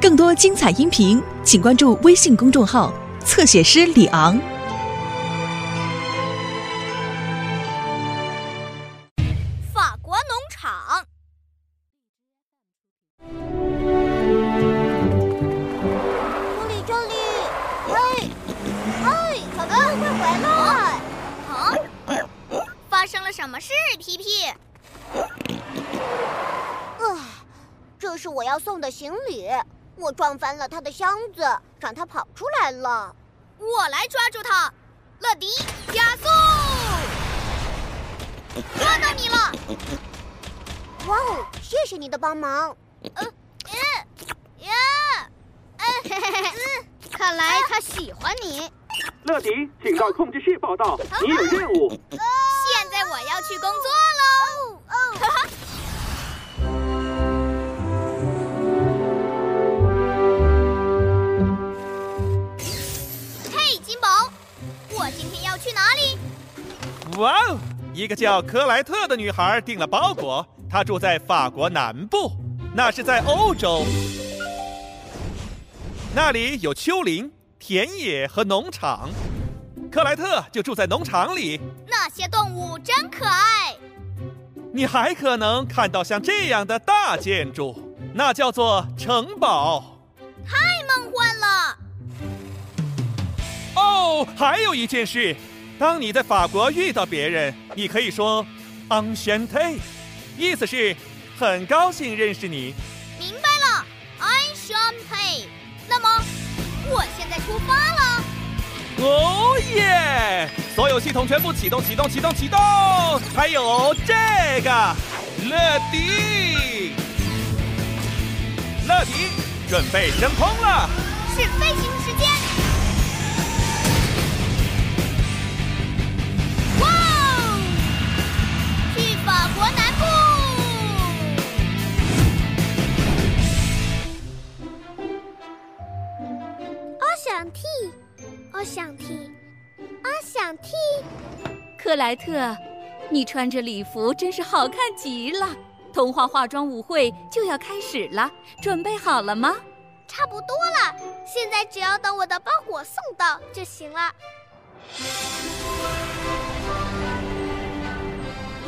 更多精彩音频，请关注微信公众号“侧写师李昂”。法国农场，这里，这里，哎，哎，小哥，快回来！啊，发生了什么事，皮皮？这是我要送的行李，我撞翻了他的箱子，让他跑出来了。我来抓住他，乐迪，加速！抓到你了！哇哦，谢谢你的帮忙。呃，呀，哎，嗯，看来他喜欢你。乐迪，请到控制室报道，你有任务。现在我要去工作喽。哪里？哇哦！一个叫克莱特的女孩订了包裹，她住在法国南部，那是在欧洲。那里有丘陵、田野和农场，克莱特就住在农场里。那些动物真可爱。你还可能看到像这样的大建筑，那叫做城堡。太梦幻了！哦，还有一件事，当你在法国遇到别人，你可以说 “enchanté”，意思是很高兴认识你。明白了，I shan't pay。那么，我现在出发了。哦耶！所有系统全部启动，启动，启动，启动！还有这个，乐迪，乐迪，准备升空了。是飞行布莱特，你穿着礼服真是好看极了。童话化妆舞会就要开始了，准备好了吗？差不多了，现在只要等我的包裹送到就行了。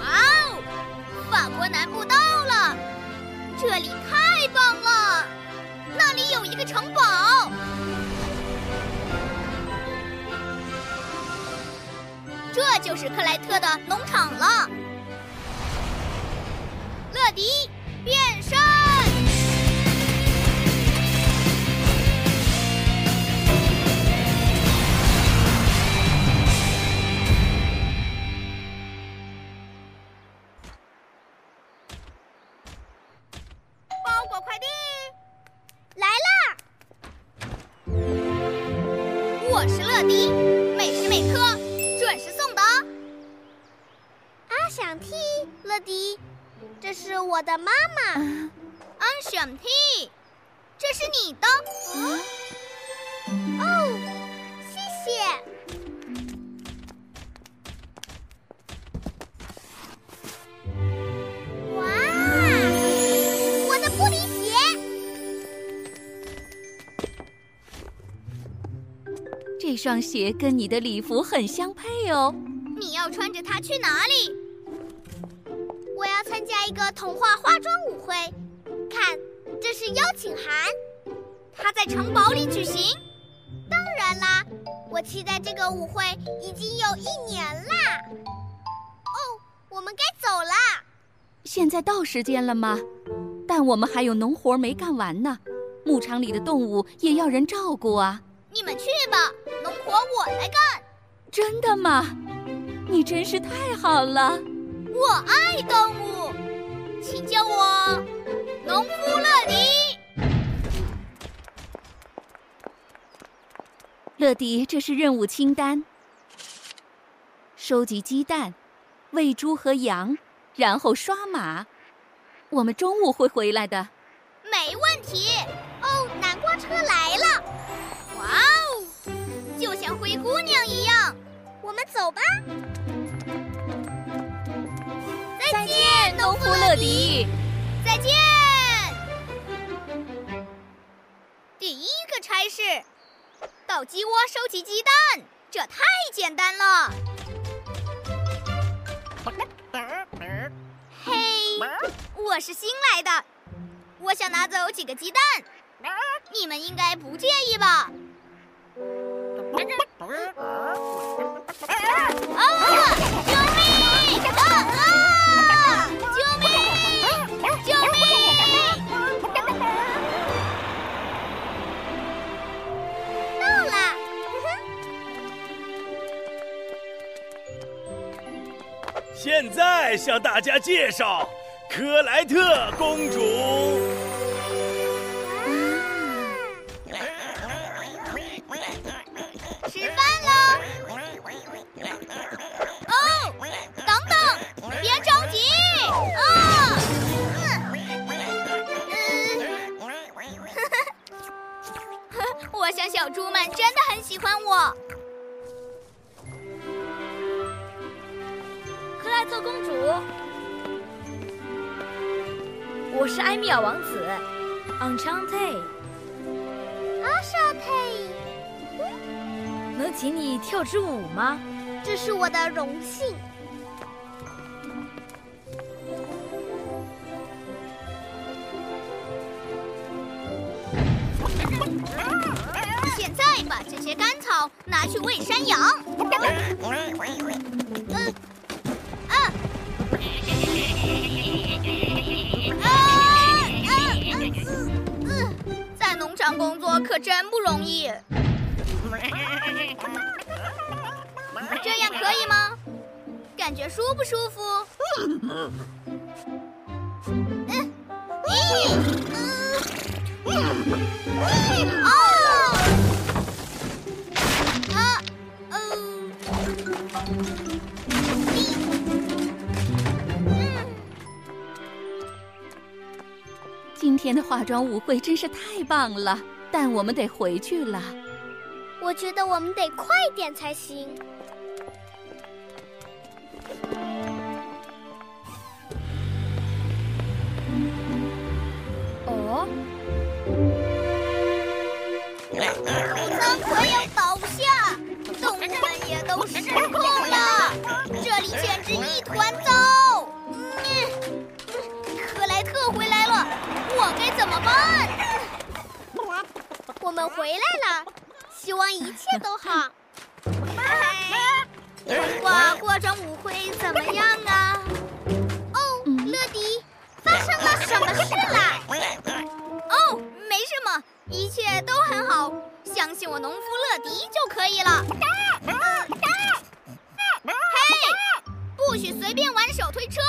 哇哦！法国南部到了，这里太棒了！那里有一个城堡。这就是克莱特的农场了。乐迪变身，包裹快递来啦！我是乐迪，每时每刻迪，这是我的妈妈。安选 T，这是你的。哦，谢谢。哇，我的玻璃鞋！这双鞋跟你的礼服很相配哦。你要穿着它去哪里？我要参加一个童话化妆舞会，看，这是邀请函。它在城堡里举行。当然啦，我期待这个舞会已经有一年啦。哦，我们该走啦。现在到时间了吗？但我们还有农活没干完呢，牧场里的动物也要人照顾啊。你们去吧，农活我来干。真的吗？你真是太好了。我爱动物，请叫我农夫乐迪。乐迪，这是任务清单：收集鸡蛋，喂猪和羊，然后刷马。我们中午会回来的。没问题。哦，南瓜车来了，哇哦，就像灰姑娘一样。我们走吧。再见，农夫乐迪，再见。第一个差事，到鸡窝收集鸡蛋，这太简单了。嘿，我是新来的，我想拿走几个鸡蛋，你们应该不介意吧？在向大家介绍克莱特公主。吃饭喽！哦，等等，别着急啊！嗯，我想小猪们真的很喜欢我。克莱特公主，我是埃米尔王子，Enchante，阿莎佩，能请你跳支舞吗？这是我的荣幸。现在把这些干草拿去喂山羊。在农场工作可真不容易。这样可以吗？感觉舒不舒服？啊，啊，嗯，天的化妆舞会真是太棒了，但我们得回去了。我觉得我们得快点才行。哦，谷仓快要倒下，动物们也都失控了，这里简直一团糟。怎么办？我们回来了，希望一切都好。通 qua 化妆舞会怎么样啊？哦，乐迪，发生了什么事啦？哦，没什么，一切都很好，相信我农夫乐迪就可以了。嘿，不许随便玩手推车！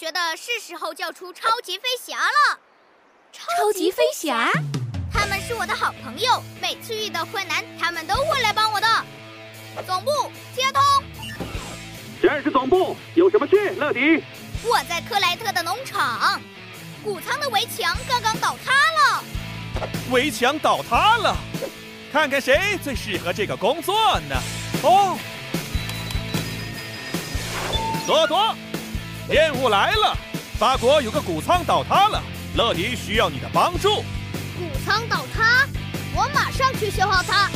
觉得是时候叫出超级飞侠了。超级飞侠，他们是我的好朋友，每次遇到困难，他们都会来帮我的。总部接通，这是总部，有什么事？乐迪，我在克莱特的农场，谷仓的围墙刚刚倒塌了。围墙倒塌了，看看谁最适合这个工作呢？哦，多多，任务来了！法国有个谷仓倒塌了，乐迪需要你的帮助。谷仓倒塌，我马上去修好它。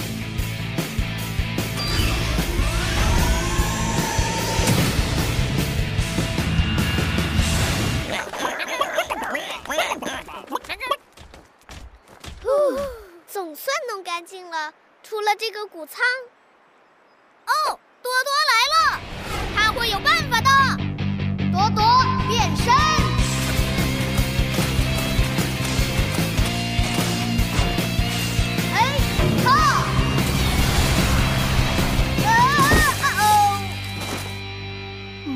呼，总算弄干净了，除了这个谷仓。哦，变身，哎，哈！啊啊哦！嗯，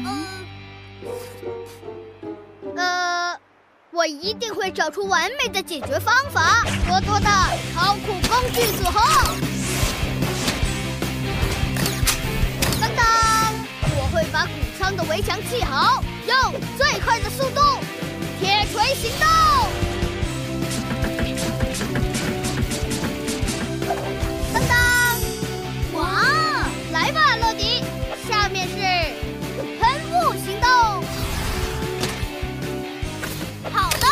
呃，我一定会找出完美的解决方法。多多的超酷工具组合，把谷仓的围墙砌好，用最快的速度，铁锤行动。当当，哇，来吧，乐迪，下面是喷雾行动。好的，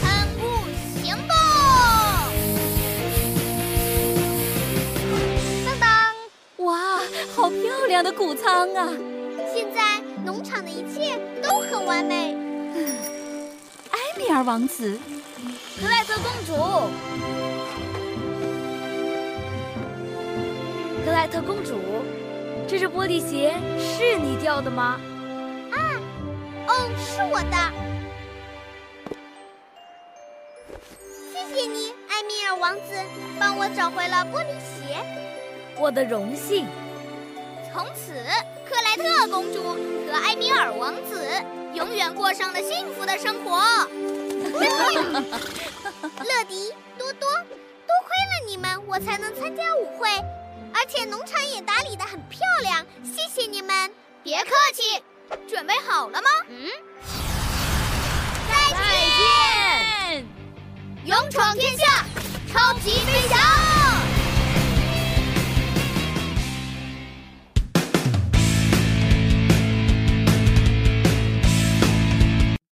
喷雾行动。当当，哇，好漂亮的谷仓啊。农场的一切都很完美。埃米尔王子，克莱特公主，克莱特公主，这只玻璃鞋是你掉的吗？啊，哦，是我的。谢谢你，埃米尔王子，帮我找回了玻璃鞋。我的荣幸。从此，克莱特公主和埃米尔王子永远过上了幸福的生活。乐迪、多多，多亏了你们，我才能参加舞会，而且农场也打理得很漂亮，谢谢你们。别客气，准备好了吗？嗯。再见。再见勇闯天下，超级飞翔。